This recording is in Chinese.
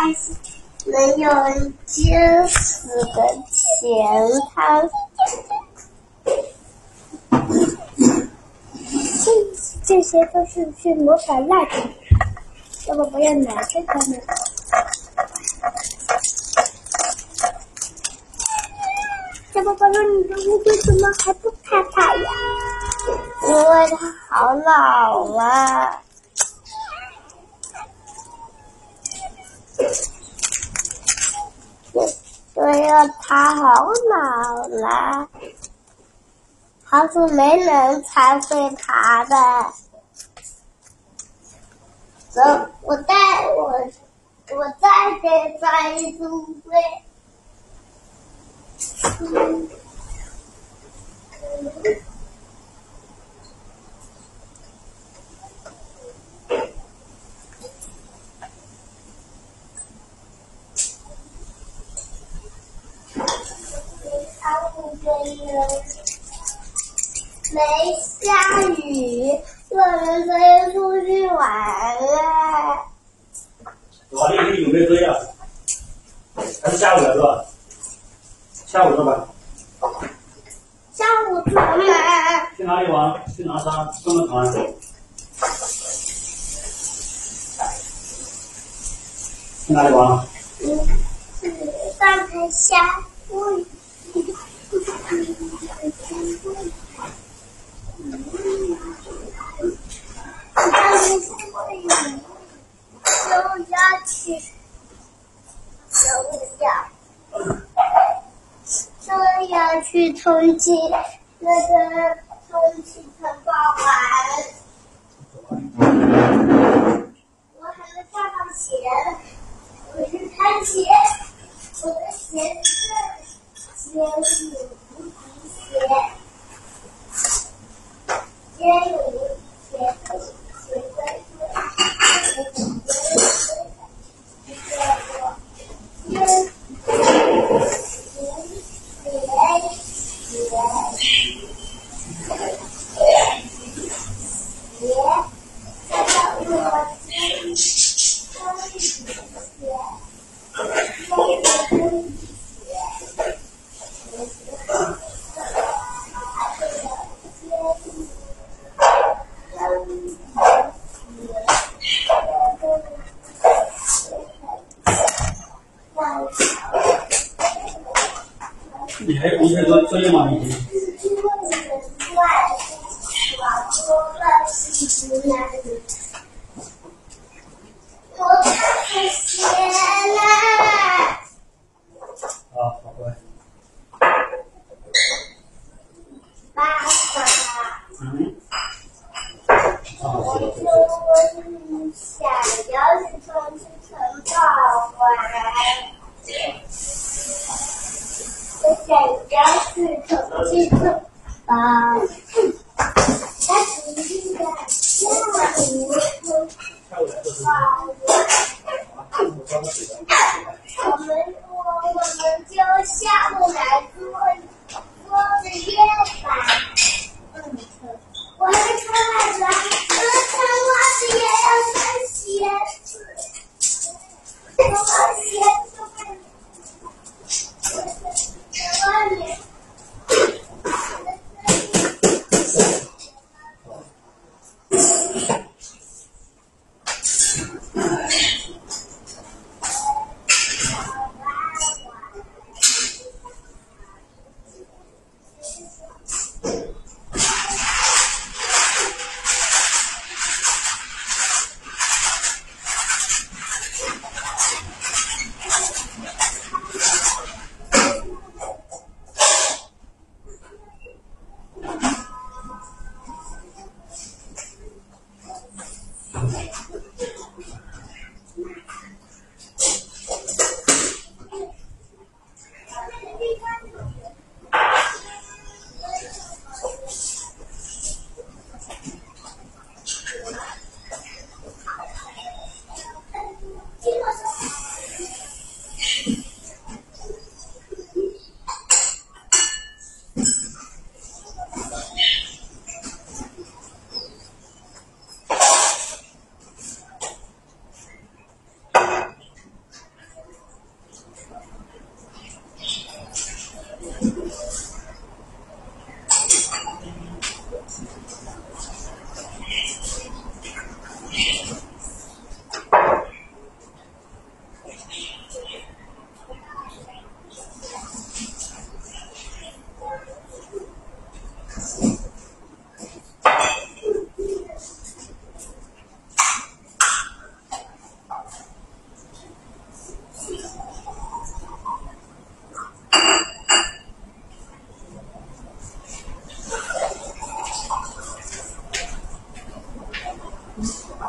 开心，能有结实的钱汤。这这些都是去魔法蜡烛，要不不要拿着它们？小宝宝，你的乌龟怎么还不怕怕呀？因为它好老了。对呀，它好老了。它是没人才会爬的。走，我带我，我再给抓一只乌龟。没下雨，我们可以出去玩了。老弟，你有没有作业？还是下午了是吧？下午是吧？下午出门。去哪里玩？去哪山？这么长？去哪里玩？嗯，上海下雨。上海下雨，就要去，就要，就要去重庆那个重庆城堡玩。我还没换上鞋，我去看鞋，我的鞋是鞋是无敌鞋，鞋有 Yeah. 你还有你还有作业吗？已经？我看鞋了。啊，好乖。爸爸，嗯。啊，我是的，说我想要去重庆城堡玩，我想要去重庆城堡。但是现在下雨，下午来就是。我们我我们就下午来 Deus.